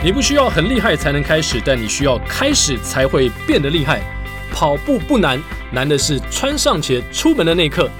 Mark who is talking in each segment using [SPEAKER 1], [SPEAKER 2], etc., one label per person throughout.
[SPEAKER 1] 你不需要很厉害才能开始，但你需要开始才会变得厉害。跑步不难，难的是穿上鞋出门的那一刻。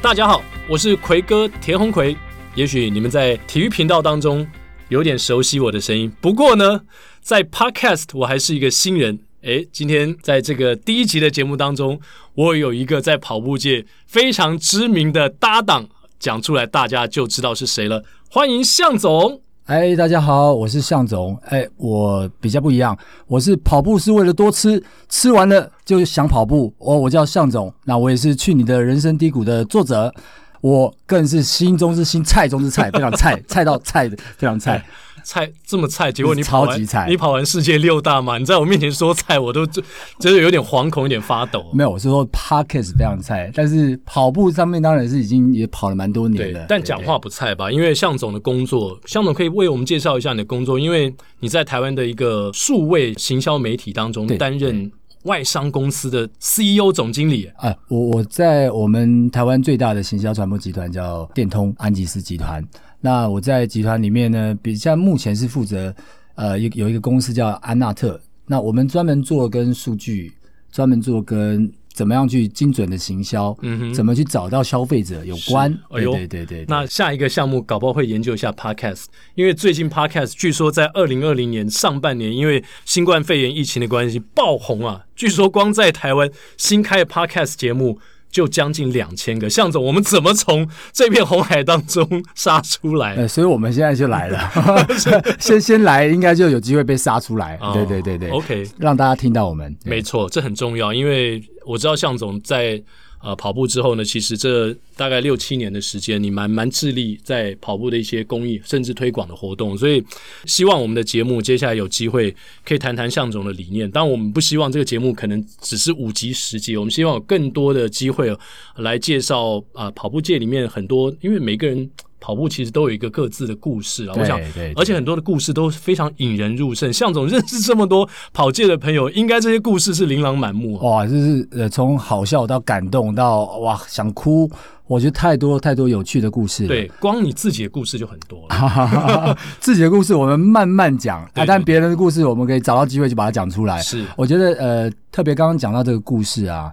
[SPEAKER 1] 大家好，我是奎哥田鸿魁。也许你们在体育频道当中有点熟悉我的声音，不过呢，在 Podcast 我还是一个新人。诶，今天在这个第一集的节目当中，我有一个在跑步界非常知名的搭档，讲出来大家就知道是谁了。欢迎向总。
[SPEAKER 2] 哎，大家好，我是向总。哎，我比较不一样，我是跑步是为了多吃，吃完了就想跑步。哦，我叫向总，那我也是去你的人生低谷的作者，我更是心中之心，菜中之菜，非常菜，菜到菜非常菜。
[SPEAKER 1] 菜这么菜，结果你跑完
[SPEAKER 2] 超级菜，
[SPEAKER 1] 你跑完世界六大嘛？你在我面前说菜，我都就觉得有点惶恐，有点发抖。
[SPEAKER 2] 没有，我是说 Podcast 非常菜，但是跑步上面当然是已经也跑了蛮多年了。
[SPEAKER 1] 但讲话不菜吧？因为向总的工作，向总可以为我们介绍一下你的工作，因为你在台湾的一个数位行销媒体当中担任外商公司的 CEO 总经理。
[SPEAKER 2] 啊，我我在我们台湾最大的行销传播集团叫电通安吉斯集团。那我在集团里面呢，比较目前是负责，呃，有有一个公司叫安纳特，那我们专门做跟数据，专门做跟怎么样去精准的行销，嗯哼，怎么去找到消费者有关。哎呦，对对对，对。
[SPEAKER 1] 那下一个项目搞不好会研究一下 Podcast，因为最近 Podcast 据说在二零二零年上半年，因为新冠肺炎疫情的关系爆红啊，据说光在台湾新开的 Podcast 节目。就将近两千个，向总，我们怎么从这片红海当中杀出来？
[SPEAKER 2] 呃，所以我们现在就来了，先先来，应该就有机会被杀出来。哦、对对对对
[SPEAKER 1] ，OK，
[SPEAKER 2] 让大家听到我们。
[SPEAKER 1] 没错，这很重要，因为我知道向总在。呃，跑步之后呢，其实这大概六七年的时间，你蛮蛮致力在跑步的一些公益甚至推广的活动，所以希望我们的节目接下来有机会可以谈谈向总的理念。但，我们不希望这个节目可能只是五集十集，我们希望有更多的机会来介绍啊、跑步界里面很多，因为每个人。跑步其实都有一个各自的故事啊，我想，而且很多的故事都非常引人入胜。向总认识这么多跑界的朋友，应该这些故事是琳琅满目啊。
[SPEAKER 2] 哇，就是呃，从好笑到感动到哇想哭，我觉得太多太多有趣的故事了。
[SPEAKER 1] 对，光你自己的故事就很多了。
[SPEAKER 2] 自己的故事我们慢慢讲啊，但别人的故事我们可以找到机会就把它讲出来。
[SPEAKER 1] 是，
[SPEAKER 2] 我觉得呃，特别刚刚讲到这个故事啊，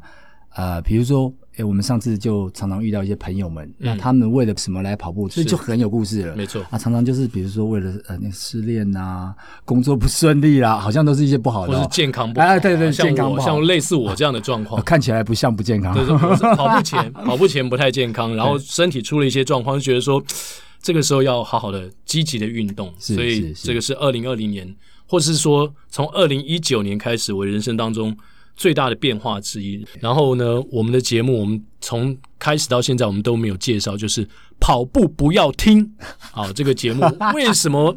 [SPEAKER 2] 呃，比如说。哎，我们上次就常常遇到一些朋友们，那他们为了什么来跑步？这就很有故事了。
[SPEAKER 1] 没错，
[SPEAKER 2] 啊，常常就是比如说为了呃那失恋啊，工作不顺利啦，好像都是一些不好的，
[SPEAKER 1] 或是健康不好。
[SPEAKER 2] 哎，对对，
[SPEAKER 1] 像
[SPEAKER 2] 健康不好，
[SPEAKER 1] 像类似我这样的状况，
[SPEAKER 2] 看起来不像不健康。
[SPEAKER 1] 对对，跑步前跑步前不太健康，然后身体出了一些状况，就觉得说这个时候要好好的积极的运动。所以这个是二零二零年，或是说从二零一九年开始，我人生当中。最大的变化之一。然后呢，我们的节目，我们从开始到现在，我们都没有介绍，就是跑步不要听。好，这个节目 为什么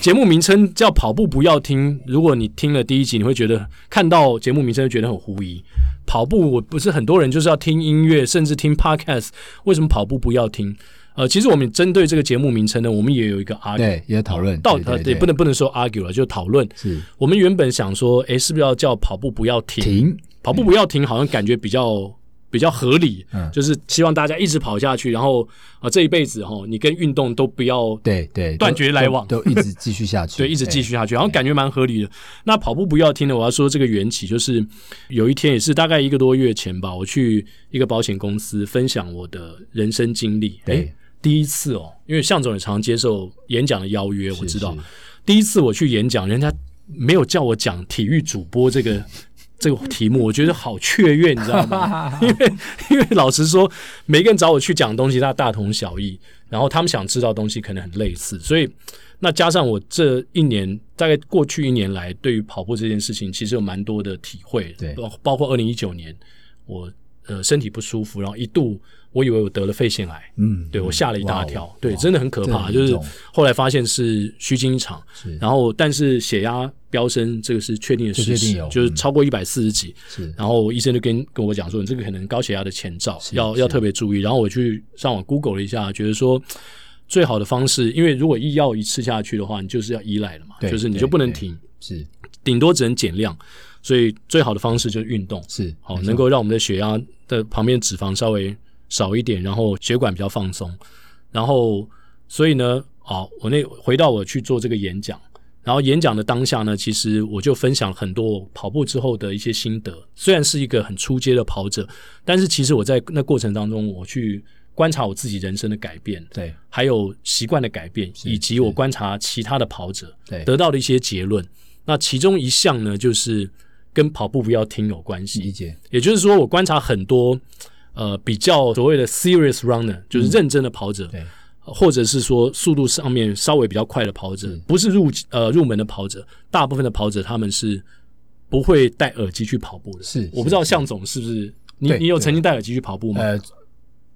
[SPEAKER 1] 节目名称叫跑步不要听？如果你听了第一集，你会觉得看到节目名称就觉得很狐疑。跑步我不是很多人就是要听音乐，甚至听 Podcast，为什么跑步不要听？呃，其实我们针对这个节目名称呢，我们也有一个 argue，
[SPEAKER 2] 对，也讨论。
[SPEAKER 1] 到呃，也，不能不能说 argue 了，就讨论。是我们原本想说，诶，是不是要叫跑步不要停？停，跑步不要停，好像感觉比较比较合理。嗯，就是希望大家一直跑下去，然后啊，这一辈子哈，你跟运动都不要
[SPEAKER 2] 对对
[SPEAKER 1] 断绝来往，
[SPEAKER 2] 都一直继续下去。
[SPEAKER 1] 对，一直继续下去，然后感觉蛮合理的。那跑步不要停呢？我要说这个缘起，就是有一天也是大概一个多月前吧，我去一个保险公司分享我的人生经历。对。第一次哦，因为向总也常接受演讲的邀约，我知道。是是第一次我去演讲，人家没有叫我讲体育主播这个 这个题目，我觉得好雀跃，你知道吗？因为因为老实说，每个人找我去讲东西，他大同小异，然后他们想知道东西可能很类似，所以那加上我这一年，大概过去一年来，对于跑步这件事情，其实有蛮多的体会。对，包包括二零一九年，我呃身体不舒服，然后一度。我以为我得了肺腺癌，嗯，对，我吓了一大跳，对，真的很可怕。就是后来发现是虚惊一场，然后但是血压飙升，这个是确定的事实，就是超过一百四十几。是，然后医生就跟跟我讲说，你这个可能高血压的前兆，要要特别注意。然后我去上网 Google 了一下，觉得说最好的方式，因为如果一药一吃下去的话，你就是要依赖了嘛，就是你就不能停，是，顶多只能减量。所以最好的方式就是运动，是好能够让我们的血压的旁边脂肪稍微。少一点，然后血管比较放松，然后所以呢，啊，我那回到我去做这个演讲，然后演讲的当下呢，其实我就分享很多跑步之后的一些心得。虽然是一个很初阶的跑者，但是其实我在那过程当中，我去观察我自己人生的改变，
[SPEAKER 2] 对，
[SPEAKER 1] 还有习惯的改变，以及我观察其他的跑者，
[SPEAKER 2] 对，
[SPEAKER 1] 得到的一些结论。那其中一项呢，就是跟跑步不要停有关系。
[SPEAKER 2] 理解，
[SPEAKER 1] 也就是说，我观察很多呃比较所谓的 serious runner，就是认真的跑者。嗯对或者是说速度上面稍微比较快的跑者，不是入呃入门的跑者，大部分的跑者他们是不会戴耳机去跑步的。
[SPEAKER 2] 是，
[SPEAKER 1] 我不知道向总是不是你你有曾经戴耳机去跑步吗？
[SPEAKER 2] 呃，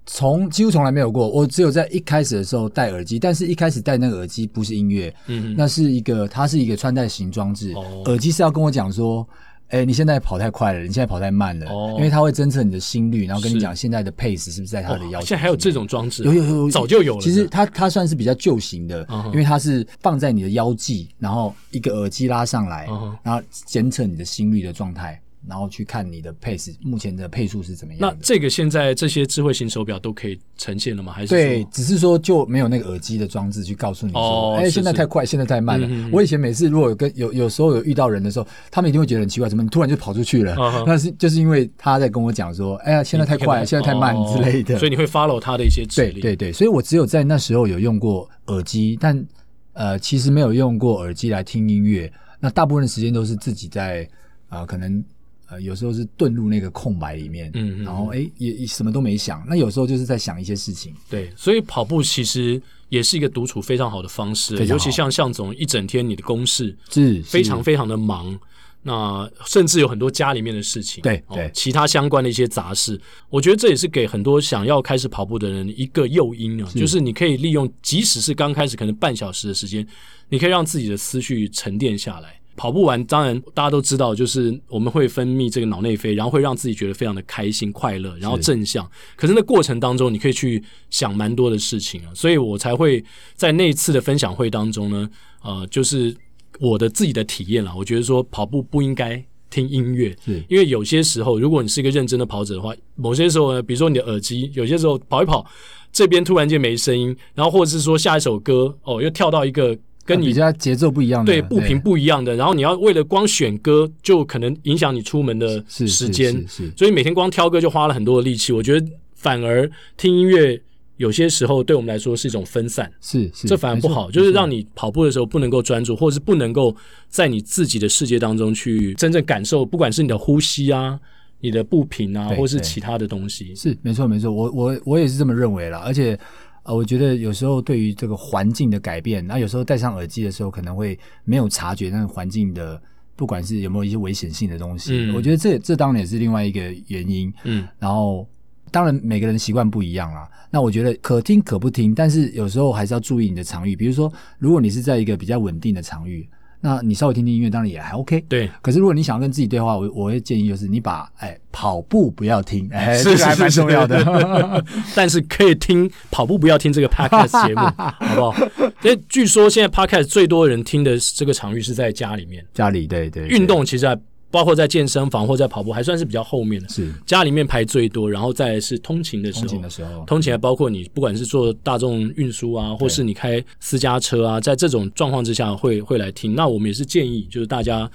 [SPEAKER 2] 从几乎从来没有过，我只有在一开始的时候戴耳机，但是一开始戴那个耳机不是音乐，嗯，那是一个它是一个穿戴型装置，哦，耳机是要跟我讲说。哎，你现在跑太快了，你现在跑太慢了，哦，因为它会侦测你的心率，然后跟你讲现在的 pace 是不是在它的要求。
[SPEAKER 1] 现在还有这种装置？
[SPEAKER 2] 有有有，
[SPEAKER 1] 早就有了。
[SPEAKER 2] 其实它它算是比较旧型的，因为它是放在你的腰际，然后一个耳机拉上来，然后监测你的心率的状态。然后去看你的配置，目前的配速是怎么样？
[SPEAKER 1] 那这个现在这些智慧型手表都可以呈现了吗？还是
[SPEAKER 2] 对，只是说就没有那个耳机的装置去告诉你说，哦、哎，现在太快，现在太慢了。嗯、我以前每次如果有跟有有时候有遇到人的时候，他们一定会觉得很奇怪，怎么你突然就跑出去了？哦、那是就是因为他在跟我讲说，哎呀，现在太快，现在太慢之类的。
[SPEAKER 1] 所以你会 follow 他的一些指令。
[SPEAKER 2] 对对对，所以我只有在那时候有用过耳机，但呃，其实没有用过耳机来听音乐。那大部分的时间都是自己在啊、呃，可能。呃，有时候是遁入那个空白里面，嗯，然后哎也也什么都没想。那有时候就是在想一些事情。
[SPEAKER 1] 对，所以跑步其实也是一个独处非常好的方式，尤其像向总一整天你的公事是非常非常的忙，那甚至有很多家里面的事情，
[SPEAKER 2] 对对、哦，
[SPEAKER 1] 其他相关的一些杂事，我觉得这也是给很多想要开始跑步的人一个诱因啊，就是你可以利用，即使是刚开始可能半小时的时间，你可以让自己的思绪沉淀下来。跑步完，当然大家都知道，就是我们会分泌这个脑内啡，然后会让自己觉得非常的开心、快乐，然后正向。可是那过程当中，你可以去想蛮多的事情啊，所以我才会在那次的分享会当中呢，呃，就是我的自己的体验啦。我觉得说跑步不应该听音乐，因为有些时候，如果你是一个认真的跑者的话，某些时候呢，比如说你的耳机，有些时候跑一跑，这边突然间没声音，然后或者是说下一首歌哦，又跳到一个。跟你
[SPEAKER 2] 比较节奏不一样的，
[SPEAKER 1] 对，步频不一样的，然后你要为了光选歌，就可能影响你出门的时间，所以每天光挑歌就花了很多的力气。我觉得反而听音乐有些时候对我们来说是一种分散，
[SPEAKER 2] 是是，
[SPEAKER 1] 这反而不好，就是让你跑步的时候不能够专注，或者是不能够在你自己的世界当中去真正感受，不管是你的呼吸啊、你的步频啊，或是其他的东西，
[SPEAKER 2] 是没错没错，我我我也是这么认为啦，而且。呃，我觉得有时候对于这个环境的改变，那有时候戴上耳机的时候，可能会没有察觉那个环境的，不管是有没有一些危险性的东西。嗯，我觉得这这当然也是另外一个原因。嗯，然后当然每个人习惯不一样啦。那我觉得可听可不听，但是有时候还是要注意你的场域。比如说，如果你是在一个比较稳定的场域。那你稍微听听音乐，当然也还 OK。对，可是如果你想要跟自己对话，我我会建议就是你把哎跑步不要听，哎，这个还蛮重要的。
[SPEAKER 1] 但是可以听跑步不要听这个 Podcast 节目，好不好？因为据说现在 Podcast 最多人听的这个场域是在家里面，
[SPEAKER 2] 家里对对，
[SPEAKER 1] 运动其实还。包括在健身房或在跑步，还算是比较后面的。
[SPEAKER 2] 是
[SPEAKER 1] 家里面排最多，然后再是通勤的时候。
[SPEAKER 2] 通勤的时候，
[SPEAKER 1] 通勤还包括你不管是坐大众运输啊，或是你开私家车啊，在这种状况之下会会来听。那我们也是建议，就是大家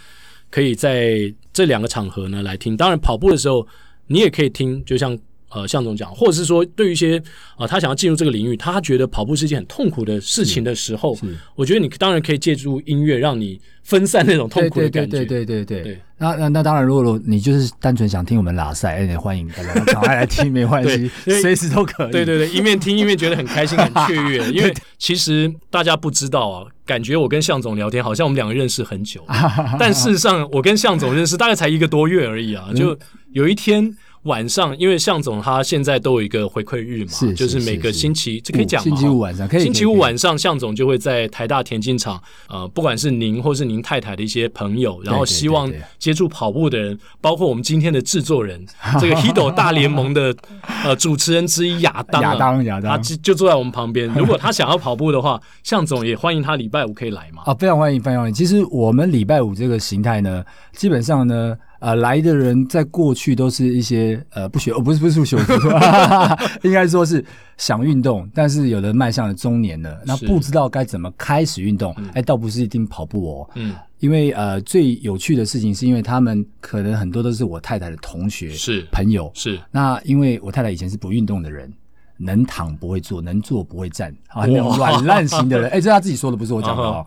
[SPEAKER 1] 可以在这两个场合呢来听。当然，跑步的时候你也可以听，就像。呃，向总讲，或者是说，对于一些啊、呃，他想要进入这个领域，他觉得跑步是一件很痛苦的事情的时候，我觉得你当然可以借助音乐，让你分散那种痛苦的感
[SPEAKER 2] 觉。对对对对对。那那那当然，如果你就是单纯想听我们拉塞，哎，欢迎大家赶快来听，没关系，随时都可以。
[SPEAKER 1] 对对对，一面听一面觉得很开心、很雀跃，因为其实大家不知道啊，感觉我跟向总聊天，好像我们两个认识很久，但事实上我跟向总认识大概才一个多月而已啊，就有一天。晚上，因为向总他现在都有一个回馈日嘛，是就是每个星期，这可以讲吗？
[SPEAKER 2] 星期五晚上可以。
[SPEAKER 1] 星期五晚上，向总就会在台大田径场，呃，不管是您或是您太太的一些朋友，然后希望接触跑步的人，对对对对，包括我们今天的制作人，这个 Hedo 大联盟的呃主持人之一亚当，亚当亚当，他就就坐在我们旁边。如果他想要跑步的话，向总也欢迎他礼拜五可以来嘛。
[SPEAKER 2] 啊，非常欢迎，非常欢迎。其实我们礼拜五这个形态呢，基本上呢。呃，来的人在过去都是一些呃不学哦，不是不是不学，应该说是想运动，但是有的迈向了中年了，那不知道该怎么开始运动。哎、嗯，倒不是一定跑步哦，嗯，因为呃最有趣的事情是因为他们可能很多都是我太太的同学是。朋友。是，那因为我太太以前是不运动的人。能躺不会坐，能坐不会站，啊，那种软烂型的人，哎、欸，这是他自己说的，不是我讲的哦。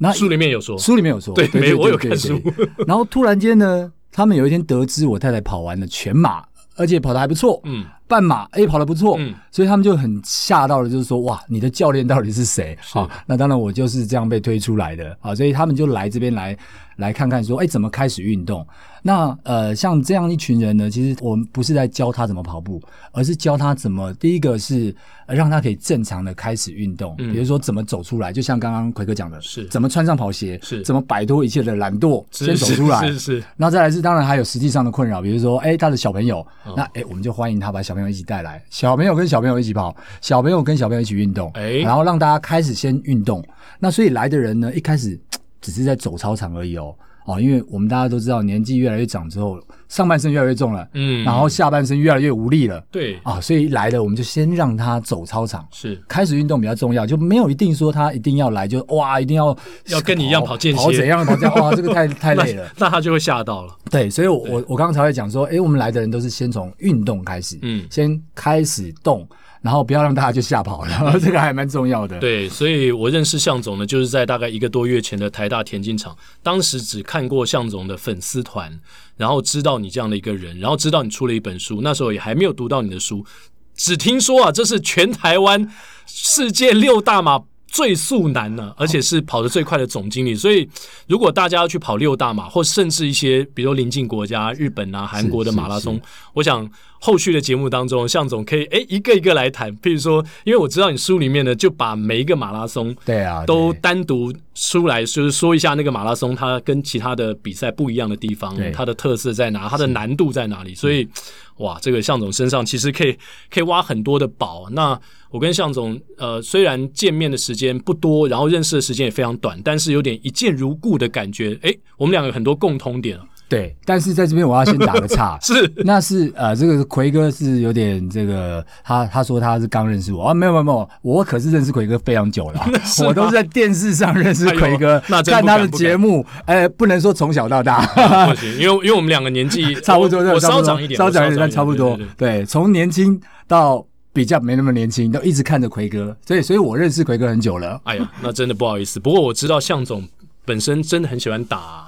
[SPEAKER 1] 那书里面有说，
[SPEAKER 2] 书里面有说，
[SPEAKER 1] 对，没有，我有看书。
[SPEAKER 2] 然后突然间呢，他们有一天得知我太太跑完了全马，而且跑的还不错，嗯，半马哎、欸、跑得不错，嗯，所以他们就很吓到了，就是说哇，你的教练到底是谁？啊，那当然我就是这样被推出来的。啊，所以他们就来这边来来看看说，哎、欸，怎么开始运动？那呃，像这样一群人呢，其实我们不是在教他怎么跑步，而是教他怎么第一个是让他可以正常的开始运动，嗯，比如说怎么走出来，就像刚刚奎哥讲的，是。怎么穿上跑鞋，是。怎么摆脱一切的懒惰，先走出来，是是，是。然后再来是当然还有实际上的困扰，比如说哎，他的小朋友，哦，那哎，我们就欢迎他把小朋友一起带来，小朋友跟小朋友一起跑，小朋友跟小朋友一起运动，哎，然后让大家开始先运动。那所以来的人呢，一开始只是在走操场而已哦。哦，因为我们大家都知道，年纪越来越长之后，上半身越来越重了，嗯，然后下半身越来越无力了，对啊，所以来了我们就先让他走操场，是开始运动比较重要，就没有一定说他一定要来就哇，一定要
[SPEAKER 1] 要跟你一样跑间歇，
[SPEAKER 2] 跑怎样跑这样哇，这个太 太累了
[SPEAKER 1] 那，那他就会吓到了。
[SPEAKER 2] 对，所以我我我刚刚才会讲说，哎，我们来的人都是先从运动开始，嗯，先开始动。然后不要让大家就吓跑了，这个还蛮重要的。
[SPEAKER 1] 对，所以我认识向总呢，就是在大概一个多月前的台大田径场，当时只看过向总的粉丝团，然后知道你这样的一个人，然后知道你出了一本书，那时候也还没有读到你的书，只听说啊，这是全台湾世界六大马。最速男呢，而且是跑得最快的总经理。所以，如果大家要去跑六大马，或甚至一些，比如邻近国家日本啊、韩国的马拉松，我想后续的节目当中，向总可以诶一个一个来谈。譬如说，因为我知道你书里面呢，就把每一个马拉松对啊都单独出来，就是说一下那个马拉松它跟其他的比赛不一样的地方，它的特色在哪，它的难度在哪里。所以，哇，这个向总身上其实可以可以挖很多的宝。那我跟向总，呃，虽然见面的时间不多，然后认识的时间也非常短，但是有点一见如故的感觉。诶，我们两个有很多共通点。
[SPEAKER 2] 对，但是在这边我要先打个岔，
[SPEAKER 1] 是，
[SPEAKER 2] 那是呃，这个奎哥是有点这个，他他说他是刚认识我。啊，没有没有没有，我可是认识奎哥非常久了，我都是在电视上认识奎哥，哎、那看他的节目，哎，不能说从小到大，
[SPEAKER 1] 不行，因为因为我们两个年纪
[SPEAKER 2] 差不多，我
[SPEAKER 1] 稍长一点，
[SPEAKER 2] 稍长一点，但差不多，对，对，对，对，从年轻到。比较没那么年轻，都一直看着奎哥，所以所以我认识奎哥很久了。
[SPEAKER 1] 哎呀，那真的不好意思。不过我知道向总本身真的很喜欢打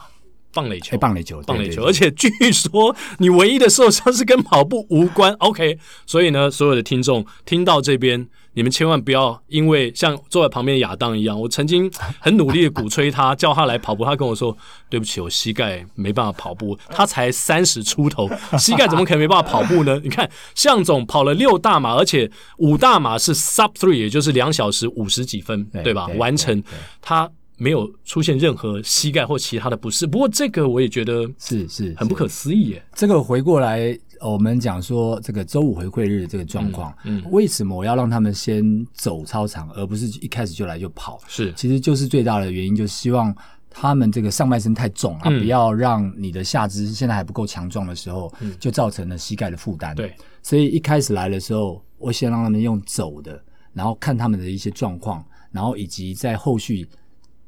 [SPEAKER 1] 棒垒球，
[SPEAKER 2] 棒垒球，
[SPEAKER 1] 棒垒球。而且据说你唯一的受伤是跟跑步无关。OK，所以呢，所有的听众听到这边。你们千万不要因为像坐在旁边的亚当一样，我曾经很努力的鼓吹他，叫他来跑步，他跟我说：“对不起，我膝盖没办法跑步。”他才三十出头，膝盖怎么可能没办法跑步呢？你看，向总跑了六大马，而且五大马是 sub three，也就是两小时五十几分，对吧？完成，他没有出现任何膝盖或其他的不适。不过这个我也觉得是是很不可思议耶。
[SPEAKER 2] 这个回过来。我们讲说这个周五回馈日的这个状况，嗯，嗯，为什么我要让他们先走操场，而不是一开始就来就跑？是，其实就是最大的原因，就希望他们这个上半身太重啊，嗯，不要让你的下肢现在还不够强壮的时候，嗯，就造成了膝盖的负担。对，所以一开始来的时候，我先让他们用走的，然后看他们的一些状况，然后以及在后续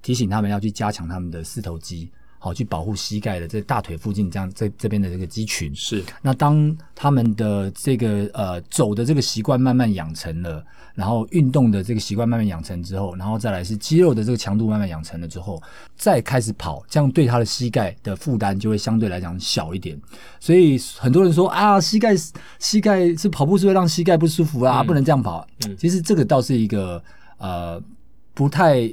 [SPEAKER 2] 提醒他们要去加强他们的四头肌。好，去保护膝盖的这大腿附近，这样这这边的这个肌群是。那当他们的这个呃走的这个习惯慢慢养成了，然后运动的这个习惯慢慢养成之后，然后再来是肌肉的这个强度慢慢养成了之后，再开始跑，这样对他的膝盖的负担就会相对来讲小一点。所以很多人说啊，膝盖膝盖是跑步是会让膝盖不舒服啊，嗯、不能这样跑。嗯，其实这个倒是一个呃不太。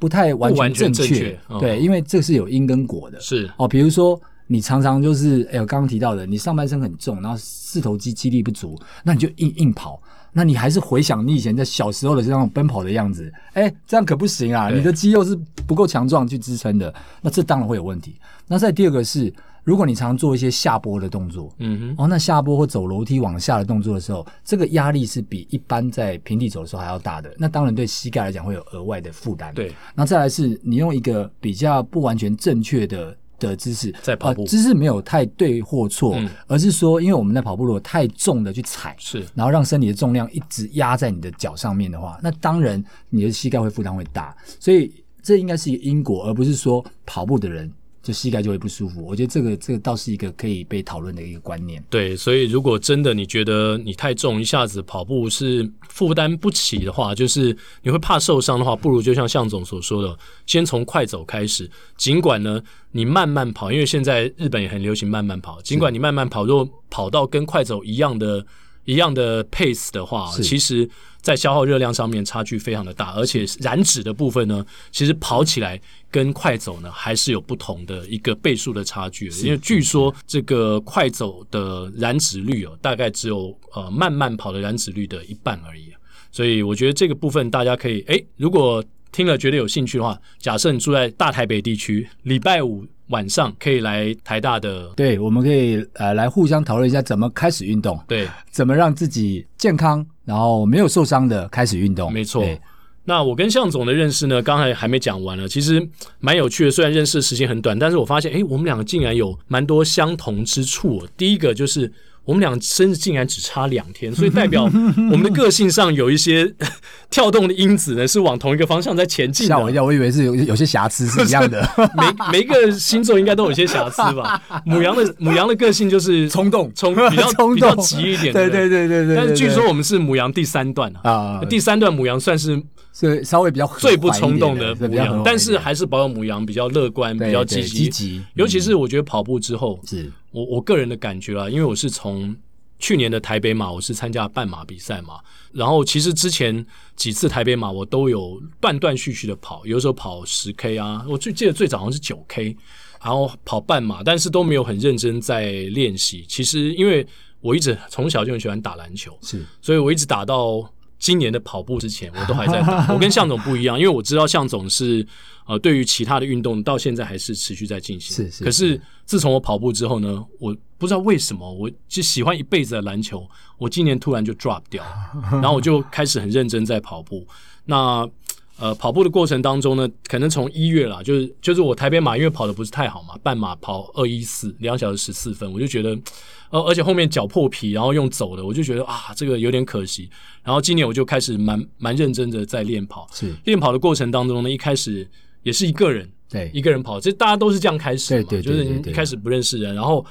[SPEAKER 2] 不太完全正确，正确哦、对，因为这是有因跟果的。是。哦，比如说你常常就是，哎，我刚刚提到的，你上半身很重，然后四头肌肌力不足，那你就硬硬跑，那你还是回想你以前在小时候的这种奔跑的样子，哎，这样可不行啊！你的肌肉是不够强壮去支撑的，那这当然会有问题。那再第二个是。如果你常做一些下坡的动作，嗯哼，哦，那下坡或走楼梯往下的动作的时候，这个压力是比一般在平地走的时候还要大的。那当然对膝盖来讲会有额外的负担。对，那再来是你用一个比较不完全正确的的知识，
[SPEAKER 1] 在跑步、
[SPEAKER 2] 呃、姿势没有太对或错，
[SPEAKER 1] 嗯、
[SPEAKER 2] 而是说，因为我们在跑步如果太重的去踩，
[SPEAKER 1] 是，
[SPEAKER 2] 然后让身体的重量一直压在你的脚上面的话，那当然你的膝盖会负担会大，所以这应该是一个因果，而不是说跑步的人。就膝盖就会不舒服，我觉得这个这个倒是一个可以被讨论的一个观念。
[SPEAKER 1] 对，所以如果真的你觉得你太重，一下子跑步是负担不起的话，就是你会怕受伤的话，不如就像向总所说的，先从快走开始。尽管呢，你慢慢跑，因为现在日本也很流行慢慢跑。尽管你慢慢跑，如果跑到跟快走一样的。一样的 pace 的话，其实，在消耗热量上面差距非常的大，而且燃脂的部分呢，其实跑起来跟快走呢还是有不同的一个倍数的差距。因为据说这个快走的燃脂率哦，大概只有呃慢慢跑的燃脂率的一半而已。所以我觉得这个部分大家可以，诶，如果听了觉得有兴趣的话，假设你住在大台北地区，礼拜五。晚上可以来台大的，
[SPEAKER 2] 对，我们可以呃来互相讨论一下怎么开始运动，
[SPEAKER 1] 对，
[SPEAKER 2] 怎么让自己健康，然后没有受伤的开始运动。
[SPEAKER 1] 没错。那我跟向总的认识呢，刚才还没讲完呢，其实蛮有趣的。虽然认识的时间很短，但是我发现，诶，我们两个竟然有蛮多相同之处。第一个就是。我们俩生日竟然只差两天，所以代表 我们的个性上有一些 跳动的因子呢，是往同一个方向在前进的。吓我一跳，
[SPEAKER 2] 我以为是有有些瑕疵是一样的。
[SPEAKER 1] 每每一个星座应该都有些瑕疵吧？母羊的母羊的个性就是冲动，冲比较冲动比较急一点。
[SPEAKER 2] 对对对对对。
[SPEAKER 1] 但是据说我们是母羊第三段啊，第三段母羊算是
[SPEAKER 2] 是稍微比较
[SPEAKER 1] 最不冲动的母羊，但是还是保有母羊比较乐观、比较积极。积极，尤其是我觉得跑步之后是。我我个人的感觉啊，因为我是从去年的台北马，我是参加半马比赛嘛，然后其实之前几次台北马我都有断断续续的跑，有时候跑十 K 啊，我最记得最早好像是九 K，然后跑半马，但是都没有很认真在练习。其实因为我一直从小就很喜欢打篮球，是，所以我一直打到。今年的跑步之前，我都还在打。我跟向总不一样，因为我知道向总是呃，对于其他的运动到现在还是持续在进行。是是，是。可是自从我跑步之后呢，我不知道为什么，我就喜欢一辈子的篮球，我今年突然就 drop 掉，然后我就开始很认真在跑步。那呃，跑步的过程当中呢，可能从一月啦，就是就是我台北马因为跑的不是太好嘛，半马跑二一四两小时十四分，我就觉得。呃，而且后面脚破皮，然后用走的，我就觉得啊，这个有点可惜。然后今年我就开始蛮蛮认真的在练跑。是练跑的过程当中呢，一开始也是一个人，对，一个人跑，这大家都是这样开始嘛，对对对对对，就是一开始不认识人，然后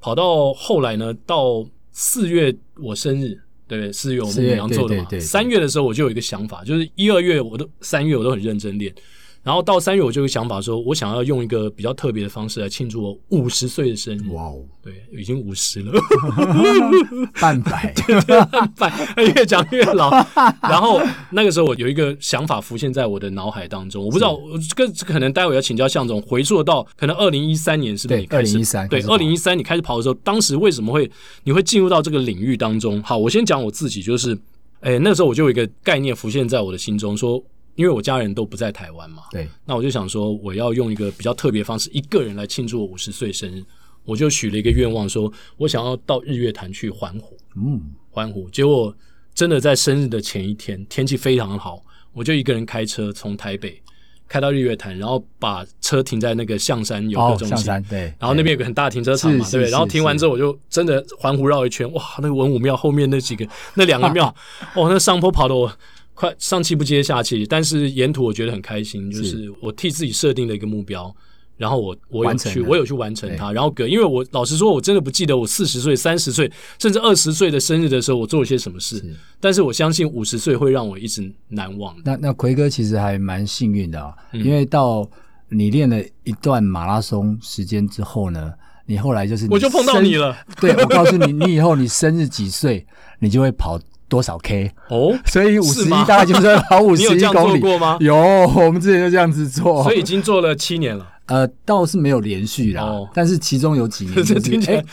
[SPEAKER 1] 跑到后来呢，到四月我生日，对，四月我们牡羊座的嘛，三月的时候我就有一个想法，就是一二月我都三月我都很认真练。然后到三月，我就有想法说，我想要用一个比较特别的方式来庆祝我五十岁的生日。哇哦，对，已经五十了，
[SPEAKER 2] 半百，
[SPEAKER 1] 半百，越讲越老。然后那个时候，我有一个想法浮现在我的脑海当中，我不知道，这个可能待会要请教向总，回溯到可能二零一三年是不是你开始？对，二零一三，对，二零一三你开始跑的时候，当时为什么会你会进入到这个领域当中？好，我先讲我自己，就是，哎，那个时候我就有一个概念浮现在我的心中，说。因为我家人都不在台湾嘛，对，那我就想说，我要用一个比较特别的方式，一个人来庆祝我五十岁生日。我就许了一个愿望，说我想要到日月潭去环湖，嗯，环湖。结果真的在生日的前一天，天气非常好，我就一个人开车从台北开到日月潭，然后把车停在那个象山游客中心，哦、对，然后那边有个很大的停车场嘛，对不对？然后停完之后，我就真的环湖绕一圈，哇，那个文武庙后面那几个那两个庙，哦，那上坡跑的我。快上气不接下气，但是沿途我觉得很开心，就是我替自己设定了一个目标，然后我我有去我有去完成它，然后因为我老实说，我真的不记得我四十岁、三十岁甚至二十岁的生日的时候我做了些什么事，但是我相信五十岁会让我一直难忘。
[SPEAKER 2] 那那奎哥其实还蛮幸运的啊，因为到你练了一段马拉松时间之后呢，你后来就是
[SPEAKER 1] 我就碰到你了，
[SPEAKER 2] 对，我告诉你，你以后你生日几岁，你就会跑。多少 K 哦？所以五十一大概就是跑 五十一公里。过吗？有，我们之前就这样子做。
[SPEAKER 1] 所以已经做了七年了。
[SPEAKER 2] 呃，倒是没有连续啦，哦、但是其中有几年就是哎，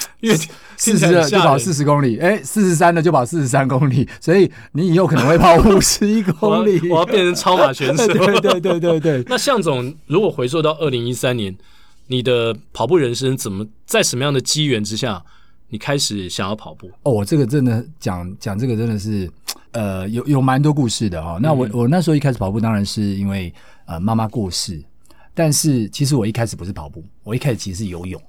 [SPEAKER 2] 四十的就跑四十公里，哎，四十三的就跑四十三公里。所以你以后可能会跑五十一公里
[SPEAKER 1] 我，我要变成超马选手。
[SPEAKER 2] 对对对对对。
[SPEAKER 1] 那向总，如果回溯到二零一三年，你的跑步人生怎么在什么样的机缘之下？你开始想要跑步
[SPEAKER 2] 哦，我这个真的讲讲这个真的是，呃，有有蛮多故事的哈、哦。那我、嗯、我那时候一开始跑步，当然是因为呃妈妈过世，但是其实我一开始不是跑步，我一开始其实是游泳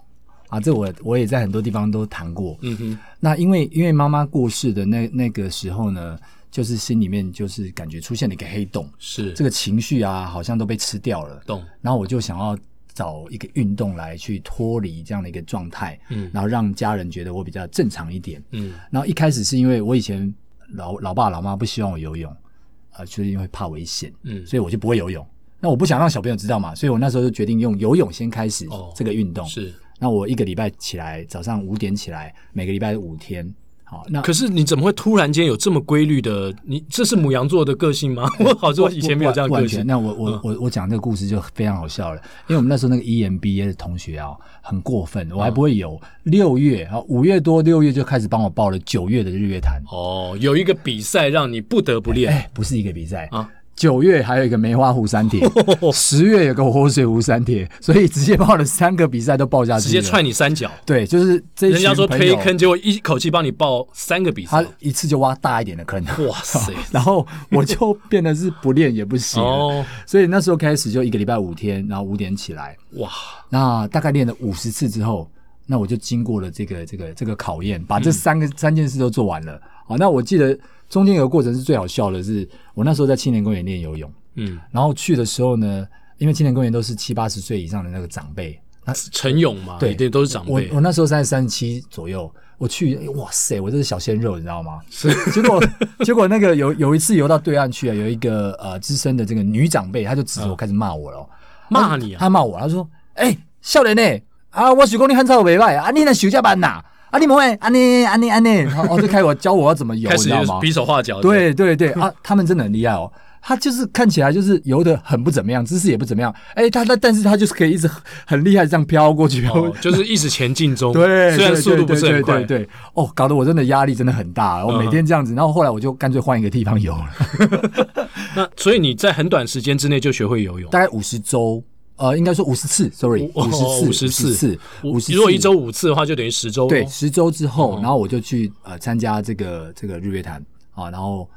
[SPEAKER 2] 啊。这我我也在很多地方都谈过。嗯哼。那因为因为妈妈过世的那那个时候呢，就是心里面就是感觉出现了一个黑洞，是这个情绪啊，好像都被吃掉了。洞。然后我就想要找一个运动来去脱离这样的一个状态，嗯，然后让家人觉得我比较正常一点，嗯。然后一开始是因为我以前老老爸老妈不希望我游泳，啊、呃，就是因为怕危险，嗯，所以我就不会游泳。那我不想让小朋友知道嘛，所以我那时候就决定用游泳先开始这个运动。哦、是，那我一个礼拜起来，早上五点起来，每个礼拜五天。好，那
[SPEAKER 1] 可是你怎么会突然间有这么规律的？你这是母羊座的个性吗？我好像以前没有这样个性。
[SPEAKER 2] 那我我我我讲这个故事就非常好笑了，因为我们那时候那个 EMBA 的同学啊，很过分，我还不会游。六月啊，五月多六月就开始帮我报了九月的日月潭。
[SPEAKER 1] 哦，有一个比赛让你不得不练。
[SPEAKER 2] 哎，不是一个比赛啊。九月还有一个梅花湖山铁，十月有个活水湖山铁，所以直接报了三个比赛都报下去，
[SPEAKER 1] 直接踹你三脚。
[SPEAKER 2] 对，就是这
[SPEAKER 1] 人家说推坑，结果一口气帮你报三个比赛，
[SPEAKER 2] 他一次就挖大一点的坑。哇塞！然后我就变得是不练也不行，哦，所以那时候开始就一个礼拜五天，然后五点起来。哇！那大概练了五十次之后，那我就经过了这个这个这个考验，把这三个、嗯、三件事都做完了。好，那我记得。中间有个过程是最好笑的是，是我那时候在青年公园练游泳，嗯，然后去的时候呢，因为青年公园都是七八十岁以上的那个长辈，那
[SPEAKER 1] 晨泳嘛，对对，都是长辈。
[SPEAKER 2] 我我那时候在三十七左右，我去，哇塞，我这是小鲜肉，你知道吗？是，结果结果那个有有一次游到对岸去啊，有一个呃资深的这个女长辈，她就指着我开始骂我了，
[SPEAKER 1] 骂你啊？
[SPEAKER 2] 她骂我，她说：“哎，笑人呢？啊，我许公你很早没来啊，你那休假班呐？”啊，你们会安妮安妮安妮，然后就开始教我要怎么游，你知道吗？
[SPEAKER 1] 比手画脚。
[SPEAKER 2] 对对对啊，他们真的很厉害哦。他就是看起来就是游的很不怎么样，姿势也不怎么样。哎，他他但是他就是可以一直很厉害这样飘过去，
[SPEAKER 1] 就是一直前进中。
[SPEAKER 2] 对，
[SPEAKER 1] 虽然速度不是很快。
[SPEAKER 2] 对，哦，搞得我真的压力真的很大。我每天这样子，然后后来我就干脆换一个地方游了。
[SPEAKER 1] 那所以你在很短时间之内就学会游泳？
[SPEAKER 2] 大概五十周。呃，应该说五十次，sorry，五十次，
[SPEAKER 1] 五十次，
[SPEAKER 2] 五十。
[SPEAKER 1] 如果一周五次的话，就等于十周。
[SPEAKER 2] 对，十周之后，然后我就去呃参加这个这个日月潭啊，然后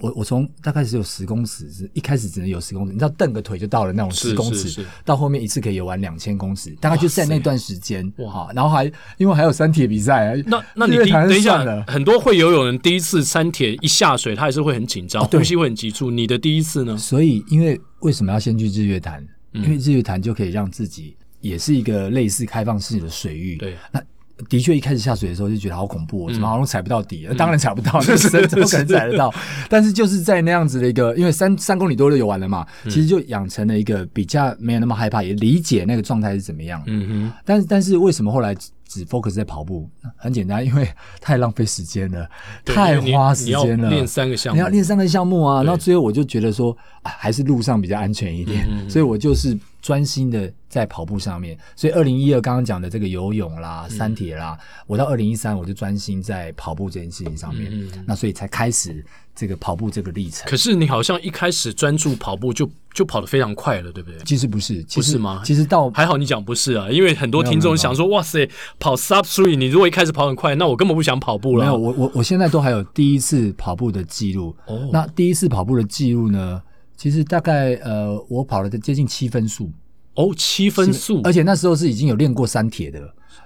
[SPEAKER 2] 我我从大概只有十公尺，是一开始只能有十公尺，你知道蹬个腿就到了那种十公尺，到后面一次可以游完两千公尺，大概就在那段时间哇，然后还因为还有三铁比赛，
[SPEAKER 1] 那那 你等一下，很多会游泳人第一次三铁一下水，他还是会很紧张，呼吸会很急促。你的第一次呢？
[SPEAKER 2] 所以因为为什么要先去日月潭？因为日月潭就可以让自己也是一个类似开放式的水域。对，那的确一开始下水的时候就觉得好恐怖，怎么好像踩不到底？当然踩不到，那深怎么可能踩得到？但是就是在那样子的一个，因为三三公里多就游完了嘛，其实就养成了一个比较没有那么害怕，也理解那个状态是怎么样。嗯哼。但是但是为什么后来只 focus 在跑步？很简单，因为 太浪费时间了，太花时间了。
[SPEAKER 1] 练三个项目，
[SPEAKER 2] 你要练三个项目啊！然后最后我就觉得说，还是路上比较安全一点，所以我就是。专心的在跑步上面，所以二零一二刚刚讲的这个游泳啦、三铁啦，我到二零一三我就专心在跑步这件事情上面，那所以才开始这个跑步这个历程。
[SPEAKER 1] 可是你好像一开始专注跑步就就跑得非常快了，对不对？
[SPEAKER 2] 其实不是，
[SPEAKER 1] 不是吗？
[SPEAKER 2] 其实到
[SPEAKER 1] 还好你讲不是啊，因为很多听众想说，哇塞，跑 sub three，你如果一开始跑很快，那我根本不想跑步了。
[SPEAKER 2] 没有，我我我现在都还有第一次跑步的记录。哦，那第一次跑步的记录呢？其实大概呃，我跑了接近七分速
[SPEAKER 1] 哦，七分速，
[SPEAKER 2] 而且那时候是已经有练过三铁的，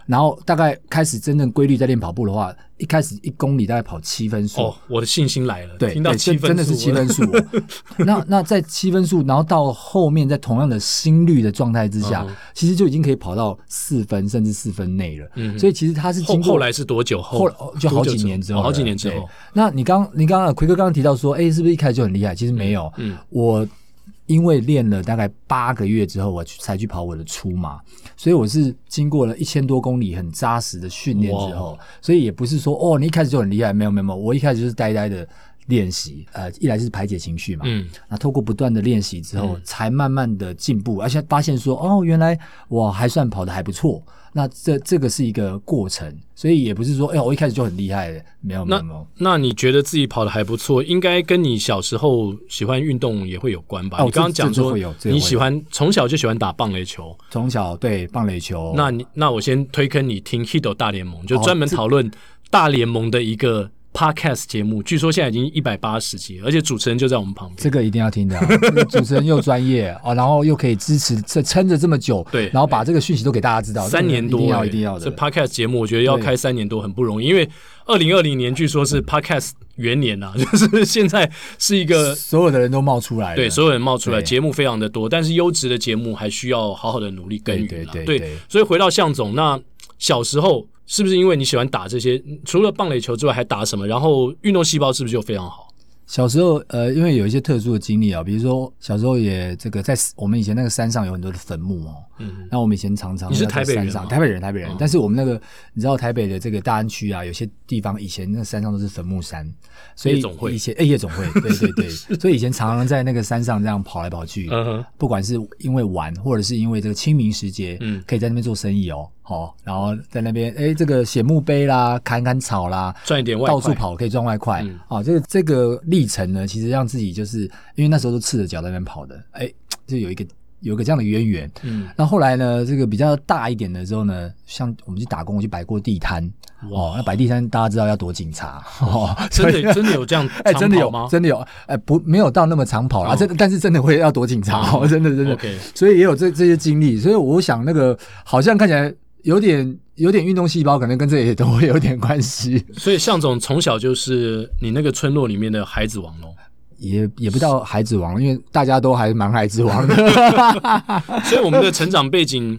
[SPEAKER 2] 然后大概开始真正规律在练跑步的话，一开始一公里大概跑七分速。
[SPEAKER 1] 哦，我的信心来了，
[SPEAKER 2] 对，
[SPEAKER 1] 听到七分速
[SPEAKER 2] 真的是七分速。那那在七分速，然后到后面在同样的心率的状态之下，嗯、其实就已经可以跑到四分甚至四分内了。嗯，所以其实他是经过
[SPEAKER 1] 后，后来是多久后？
[SPEAKER 2] 后就好几年之后，
[SPEAKER 1] 好几年之后。
[SPEAKER 2] 那你刚你刚刚奎哥刚刚提到说，哎、欸，是不是一开始就很厉害？其实没有，嗯，嗯我。因为练了大概八个月之后，我才去跑我的初马，所以我是经过了一千多公里很扎实的训练之后，所以也不是说哦，你一开始就很厉害，没有没有没有，我一开始就是呆呆的练习，呃，一来是排解情绪嘛，嗯，那透过不断的练习之后，才慢慢的进步，而且发现说哦，原来我还算跑得还不错。那这这个是一个过程，所以也不是说，哎、欸，我一开始就很厉害的，没有没有。
[SPEAKER 1] 那你觉得自己跑的还不错，应该跟你小时候喜欢运动也会有关吧？哦、你刚刚讲说你喜欢从小就喜欢打棒垒球，
[SPEAKER 2] 从小对棒垒球。
[SPEAKER 1] 那你那我先推坑你听《Hito 大联盟》，就专门讨论大联盟的一个 Podcast 节目，据说现在已经一百八十集，而且主持人就在我们旁边。
[SPEAKER 2] 这个一定要听的、啊，这个主持人又专业 哦，然后又可以支持撑撑着这么久，
[SPEAKER 1] 对，
[SPEAKER 2] 然后把这个讯息都给大家知道，
[SPEAKER 1] 三年多，
[SPEAKER 2] 一定要一定要的。
[SPEAKER 1] 这 Podcast 节目我觉得要开三年多很不容易，因为二零二零年据说是 Podcast 元年啊，就是现在是一个
[SPEAKER 2] 所有的人都冒出来，
[SPEAKER 1] 对，所有人冒出来，节目非常的多，但是优质的节目还需要好好的努力耕耘啊，对，对，对，对，所以回到向总，那小时候。是不是因为你喜欢打这些？除了棒垒球之外，还打什么？然后运动细胞是不是就非常好？
[SPEAKER 2] 小时候，呃，因为有一些特殊的经历啊，比如说小时候也这个在我们以前那个山上有很多的坟墓哦。嗯。那我们以前常常
[SPEAKER 1] 你是台北人，
[SPEAKER 2] 台北人，台北人。但是我们那个你知道台北的这个大安区啊，有些地方以前那山上都是坟墓山，所以以前哎夜总会，对对对，所以以前常常在那个山上这样跑来跑去。嗯。不管是因为玩，或者是因为这个清明时节，嗯，可以在那边做生意哦。好，然后在那边，哎，这个写墓碑啦，砍砍草啦，
[SPEAKER 1] 赚一点外快，
[SPEAKER 2] 到处跑可以赚外快。嗯，啊，这个这个历程呢，其实让自己就是因为那时候都赤着脚在那边跑的，哎，就有一个有一个这样的渊源。嗯，那后来呢，这个比较大一点的时候呢，像我们去打工，我去摆过地摊。哦，那摆地摊大家知道要躲警察 哦，
[SPEAKER 1] 真的真的有这样 哎，
[SPEAKER 2] 真的有吗？真的有哎，不没有到那么长跑啦，真的，但是真的会要躲警察，真的真的。OK，所以也有这这些经历，所以我想那个好像看起来。有点有点运动细胞，可能跟这也都会有点关系。
[SPEAKER 1] 所以向总从小就是你那个村落里面的孩子王喽，
[SPEAKER 2] 也也不叫孩子王，因为大家都还蛮孩子王的。
[SPEAKER 1] 所以我们的成长背景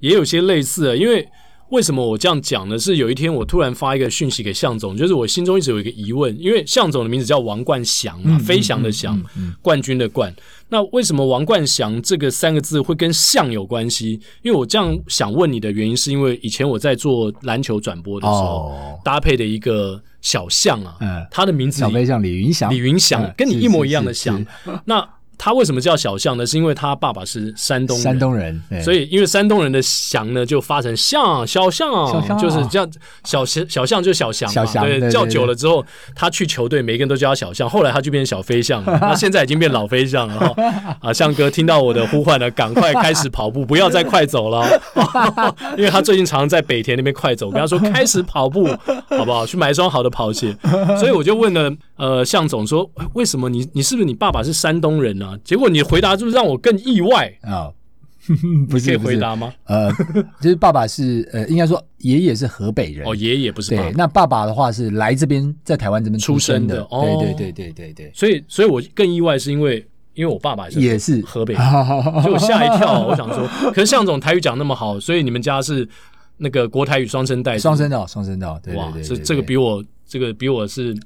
[SPEAKER 1] 也有些类似，因为。为什么我这样讲呢？是有一天我突然发一个讯息给向总，就是我心中一直有一个疑问，因为向总的名字叫王冠翔嘛，嗯、飞翔的翔，冠军的冠。那为什么王冠翔这个三个字会跟象有关系？因为我这样想问你的原因，是因为以前我在做篮球转播的时候，哦、搭配的一个小象啊，嗯、他的名字
[SPEAKER 2] 小飞象李云翔，
[SPEAKER 1] 李云翔、嗯、跟你一模一样的象，那。他为什么叫小象呢？是因为他爸爸是山东人，
[SPEAKER 2] 山东人，
[SPEAKER 1] 所以因为山东人的翔呢，就发成象，小象，就是这样，小小小象就小翔嘛，对，叫久了之后，他去球队，每个人都叫他小象，后来他就变成小飞象了，那现在已经变老飞象了。啊，象哥听到我的呼唤了，赶快开始跑步，不要再快走了，因为他最近常常在北田那边快走，跟他说开始跑步，好不好？去买一双好的跑鞋。所以我就问了，呃，向总说，为什么你你是不是你爸爸是山东人呢？结果你回答是不是让我更意外啊？不是可以回答吗？
[SPEAKER 2] 呃，就是爸爸是呃，应该说爷爷是河北人
[SPEAKER 1] 哦，爷爷不是
[SPEAKER 2] 对。那爸爸的话是来这边，在台湾这边出生的。哦，对对对对对对。
[SPEAKER 1] 所以，所以我更意外是因为，因为我爸爸也是河北人，所以我吓一跳。我想说，可是向总台语讲那么好，所以你们家是那个国台语双声带，
[SPEAKER 2] 双声道，双声道。对
[SPEAKER 1] 哇，这这个比我这个比我是。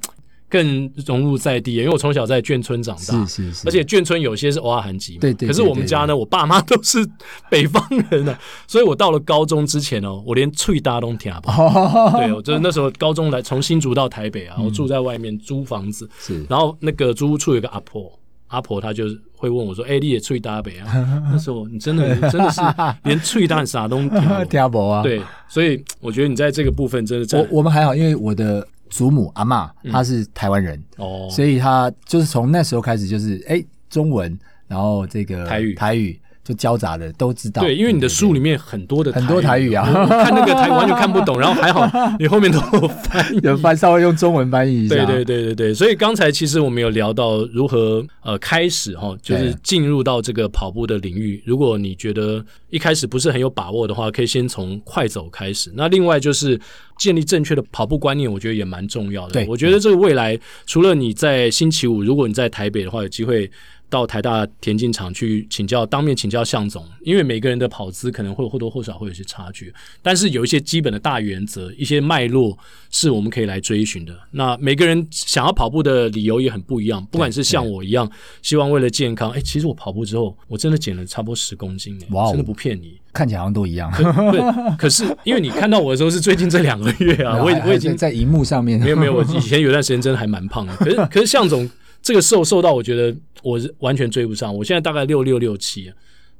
[SPEAKER 1] 更融入在地，因为我从小在眷村长大，是是是，而且眷村有些是偶尔寒籍，对对。可是我们家呢，我爸妈都是北方人呢，所以我到了高中之前哦，我连翠搭都听不懂。对，我就是那时候高中来从新竹到台北啊，我住在外面租房子，是。然后那个租屋处有个阿婆，阿婆她就会问我说：“哎，你也喙大北啊？” 那时候你真的真的是 连喙大啥都听啊？对，所以我觉得你在这个部分真的，
[SPEAKER 2] 我我们还好，因为我的。祖母阿嬷，她是台湾人，哦，所以她就是从那时候开始就是哎中文，然后这个台语。台语。就交杂的都知道，
[SPEAKER 1] 对，因为你的书里面很多的
[SPEAKER 2] 很多台语啊，
[SPEAKER 1] 看那个台语 完全看不懂，然后还好 你后面都有翻译，
[SPEAKER 2] 有翻稍微用中文翻译一下。
[SPEAKER 1] 对对对对对，所以刚才其实我们有聊到如何呃开始哈，就是进入到这个跑步的领域。如果你觉得一开始不是很有把握的话，可以先从快走开始。那另外就是建立正确的跑步观念，我觉得也蛮重要的。对，我觉得这个未来除了你在星期五，如果你在台北的话，有机会。到台大田径场去请教，当面请教向总，因为每个人的跑姿可能会或多或少会有些差距，但是有一些基本的大原则、一些脉络是我们可以来追寻的。那每个人想要跑步的理由也很不一样，不管是像我一样希望为了健康，哎，其实我跑步之后我真的减了差不多十公斤，哇真的不骗你，
[SPEAKER 2] 看起来好像都一样。
[SPEAKER 1] 对，可是因为你看到我的时候是最近这两个月啊，我我已经
[SPEAKER 2] 在荧幕上面，
[SPEAKER 1] 没有没有，我以前有段时间真的还蛮胖的，可是可是向总。这个瘦瘦到我觉得我是完全追不上，我现在大概六六六七，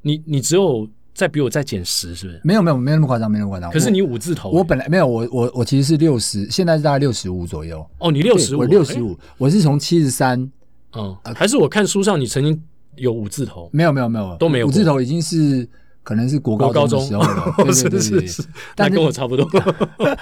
[SPEAKER 1] 你你只有再比我再减十，是不是？
[SPEAKER 2] 没有没有没那么夸张，没那么夸张。
[SPEAKER 1] 可是你五字头，
[SPEAKER 2] 我本来没有，我我我其实是六十，现在是大概六十五左右。
[SPEAKER 1] 哦，你六十五，
[SPEAKER 2] 我六十五，我是从七十三，
[SPEAKER 1] 嗯，还是我看书上你曾经有五字头？
[SPEAKER 2] 没有没有没有，
[SPEAKER 1] 都没有。
[SPEAKER 2] 五字头已经是可能是国高中的时候了，对对对对，
[SPEAKER 1] 但跟我差不多，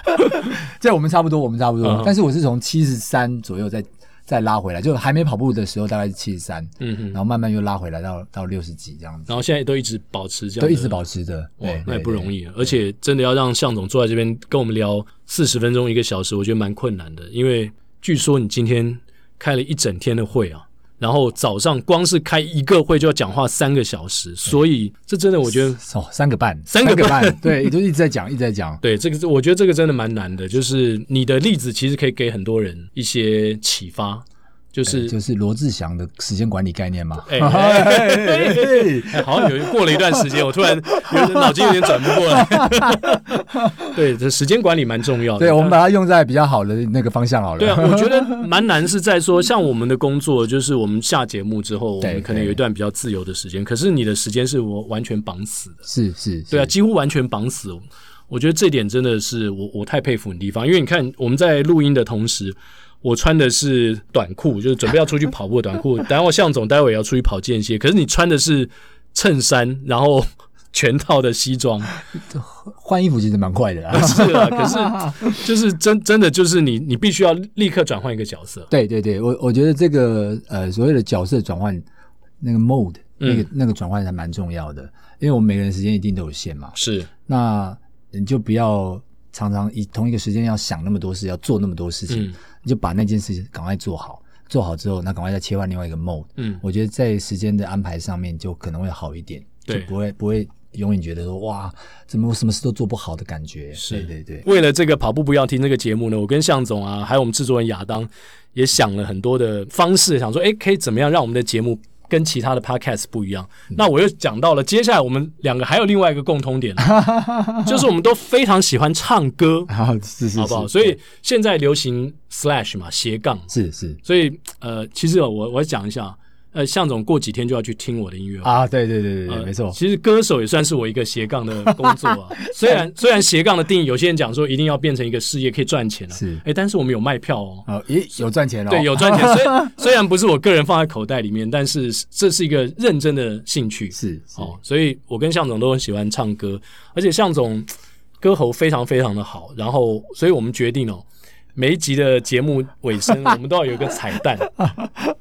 [SPEAKER 2] 这我们差不多，我们差不多。但是我是从七十三左右再再拉回来，就还没跑步的时候大概是七十三，嗯哼，然后慢慢又拉回来到到六十几这样子，
[SPEAKER 1] 然后现在都一直保持这样，
[SPEAKER 2] 都一直保持着，
[SPEAKER 1] 哇，那也不容易，而且真的要让向总坐在这边跟我们聊四十分钟一个小时，我觉得蛮困难的，因为据说你今天开了一整天的会啊。然后早上光是开一个会就要讲话三个小时，所以这真的我觉得
[SPEAKER 2] 哦三个半
[SPEAKER 1] 三个半
[SPEAKER 2] 对，也就一直在讲一直在讲。
[SPEAKER 1] 对，这个我觉得这个真的蛮难的，就是你的例子其实可以给很多人一些启发。就是
[SPEAKER 2] 就是罗志祥的时间管理概念嘛，
[SPEAKER 1] 哎，好像有过了一段时间，我突然脑筋有点转不过来。对，这时间管理蛮重要的。
[SPEAKER 2] 对，我们把它用在比较好的那个方向好了。
[SPEAKER 1] 对啊，我觉得 蛮难是在说，像我们的工作，就是我们下节目之后，我们可能有一段比较自由的时间，可是你的时间是我完全绑死的。
[SPEAKER 2] 是是，
[SPEAKER 1] 对啊，几乎完全绑死。我觉得这点真的是我我太佩服你的地方，因为你看我们在录音的同时。我穿的是短裤，就是准备要出去跑步的短裤。等下我向总待会也要出去跑间歇，可是你穿的是衬衫，然后全套的西装，
[SPEAKER 2] 换衣服其实蛮快的啊。
[SPEAKER 1] 是啊，可是 就是真真的就是你你必须要立刻转换一个角色。
[SPEAKER 2] 对对对，我我觉得这个呃所谓的角色转换那个 mode 那个、嗯、那个转换还蛮重要的，因为我们每个人时间一定都有限嘛。
[SPEAKER 1] 是，
[SPEAKER 2] 那你就不要常常以同一个时间要想那么多事，要做那么多事情。嗯你就把那件事情赶快做好，做好之后，那赶快再切换另外一个 mode。嗯，我觉得在时间的安排上面就可能会好一点，对，就不会不会永远觉得说哇，怎么我什么事都做不好的感觉。是，对对对。
[SPEAKER 1] 为了这个跑步不要停这个节目呢，我跟向总啊，还有我们制作人亚当也想了很多的方式，想说，哎，可以怎么样让我们的节目。跟其他的 podcast 不一样，那我又讲到了，接下来我们两个还有另外一个共通点，就是我们都非常喜欢唱歌，
[SPEAKER 2] 是是是，
[SPEAKER 1] 好不好？所以现在流行 slash 嘛，斜杠，
[SPEAKER 2] 是是，
[SPEAKER 1] 所以呃，其实我我讲一下。呃，向总过几天就要去听我的音乐
[SPEAKER 2] 啊！对对对对对，呃、没错。
[SPEAKER 1] 其实歌手也算是我一个斜杠的工作啊。虽然虽然斜杠的定义，有些人讲说一定要变成一个事业，可以赚钱了。
[SPEAKER 2] 是，
[SPEAKER 1] 哎，但是我们有卖票哦。
[SPEAKER 2] 哦，咦，有赚钱哦。
[SPEAKER 1] 对，有赚钱。虽然虽然不是我个人放在口袋里面，但是这是一个认真的兴趣。
[SPEAKER 2] 是，是
[SPEAKER 1] 哦，所以我跟向总都很喜欢唱歌，而且向总歌喉非常非常的好。然后，所以我们决定哦。每一集的节目尾声，我们都要有一个彩蛋。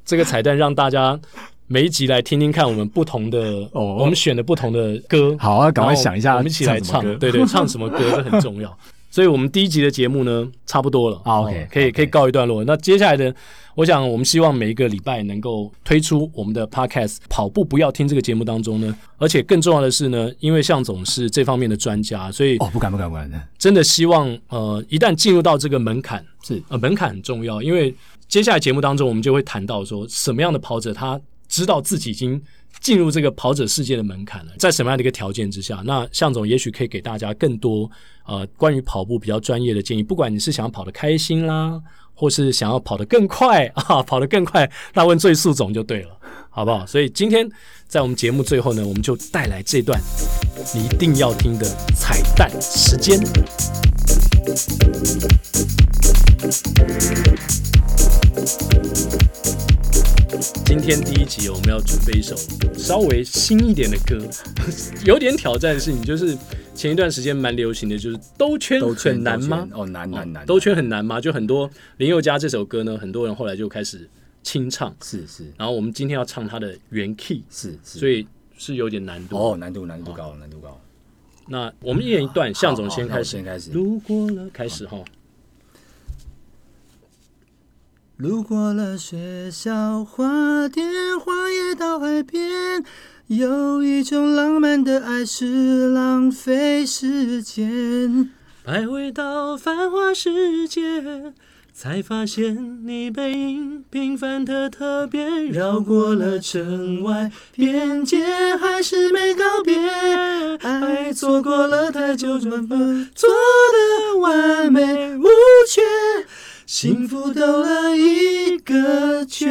[SPEAKER 1] 这个彩蛋让大家每一集来听听看，我们不同的哦，我们选的不同的歌。
[SPEAKER 2] 好啊，赶快想一下，
[SPEAKER 1] 我们一起来唱。对对，唱什么歌这很重要。所以我们第一集的节目呢，差不多了。
[SPEAKER 2] 好，OK，
[SPEAKER 1] 可以可以告一段落。那接下来的，我想我们希望每一个礼拜能够推出我们的 Podcast 跑步不要听这个节目当中呢，而且更重要的是呢，因为向总是这方面的专家，所以
[SPEAKER 2] 哦，不敢不敢不敢，
[SPEAKER 1] 真的希望呃，一旦进入到这个门槛，
[SPEAKER 2] 是
[SPEAKER 1] 呃门槛很重要，因为接下来节目当中我们就会谈到说，什么样的跑者他知道自己已经。进入这个跑者世界的门槛了，在什么样的一个条件之下？那向总也许可以给大家更多呃关于跑步比较专业的建议。不管你是想跑得开心啦，或是想要跑得更快 啊，跑得更快，那问最速总就对了，好不好？所以今天在我们节目最后呢，我们就带来这段你一定要听的彩蛋时间。今天第一集我们要准备一首稍微新一点的歌，有点挑战性，就是前一段时间蛮流行的，就是兜圈很难吗？
[SPEAKER 2] 哦，难难难，
[SPEAKER 1] 兜圈很难吗？就很多林宥嘉这首歌呢，很多人后来就开始清唱，
[SPEAKER 2] 是是。
[SPEAKER 1] 然后我们今天要唱它的原 key，
[SPEAKER 2] 是是，
[SPEAKER 1] 所以是有点难度
[SPEAKER 2] 哦，难度难度高，难度高。
[SPEAKER 1] 那我们一人一段，向总先开始，
[SPEAKER 2] 先开始。
[SPEAKER 1] 路过了，开始哈。
[SPEAKER 2] 路过了学校花店，花也到海边。有一种浪漫的爱是浪费时间。
[SPEAKER 1] 徘徊到繁华世界，才发现你背影平凡的特别。绕过了城外边界，还是没告别。爱错过了太久，转分做的完美无缺。幸福兜了一个圈。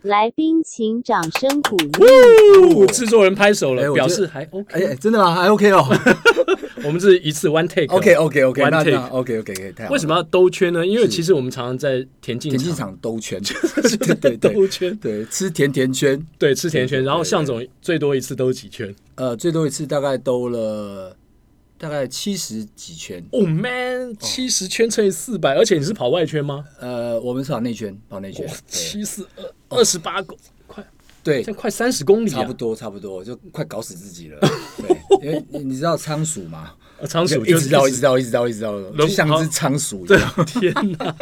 [SPEAKER 3] 来宾请掌声鼓励。
[SPEAKER 1] 制作人拍手了，
[SPEAKER 2] 欸、
[SPEAKER 1] 表示还 OK。
[SPEAKER 2] 哎、欸，真的吗？还 OK 哦。
[SPEAKER 1] 我们是一次 one take。
[SPEAKER 2] OK OK OK
[SPEAKER 1] one take
[SPEAKER 2] OK OK OK。
[SPEAKER 1] 为什么要兜圈呢？因为其实我们常常在田径
[SPEAKER 2] 田径场兜圈，对对对，
[SPEAKER 1] 兜圈，
[SPEAKER 2] 对，吃甜甜圈，
[SPEAKER 1] 对，吃甜圈。然后向总最多一次兜几圈？
[SPEAKER 2] 呃，最多一次大概兜了。大概七十几圈
[SPEAKER 1] 哦、oh,，man，七十圈乘以四百，而且你是跑外圈吗？
[SPEAKER 2] 呃，我们是跑内圈，跑内圈，
[SPEAKER 1] 七四二二十八公，快，对，这快三十公里、啊，
[SPEAKER 2] 差不多，差不多，就快搞死自己了。对，因为你知道仓鼠吗？
[SPEAKER 1] 仓鼠
[SPEAKER 2] 一直绕，一直绕，一直绕，一直绕，就像只仓鼠一样。
[SPEAKER 1] 天哪，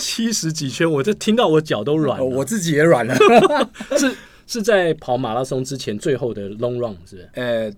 [SPEAKER 1] 七十几圈，我这听到我脚都软了、
[SPEAKER 2] 哦，我自己也软了。
[SPEAKER 1] 是是在跑马拉松之前最后的 long run 是不是？
[SPEAKER 2] 呃，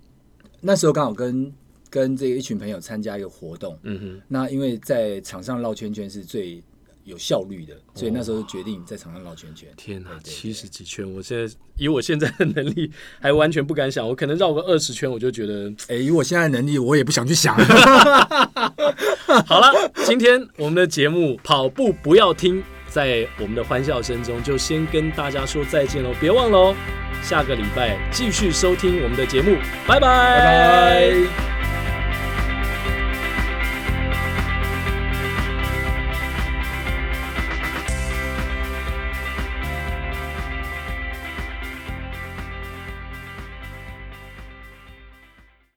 [SPEAKER 2] 那时候刚好跟。跟这一群朋友参加一个活动，嗯哼，那因为在场上绕圈圈是最有效率的，所以那时候就决定在场上绕圈圈。
[SPEAKER 1] 天哪，七十几圈！我现在以我现在的能力，还完全不敢想。我可能绕个二十圈，我就觉得，
[SPEAKER 2] 哎，以我现在的能力，我也不想去想。
[SPEAKER 1] 好了，今天我们的节目跑步不要听，在我们的欢笑声中，就先跟大家说再见喽！别忘了哦，下个礼拜继续收听我们的节目，拜拜。拜拜。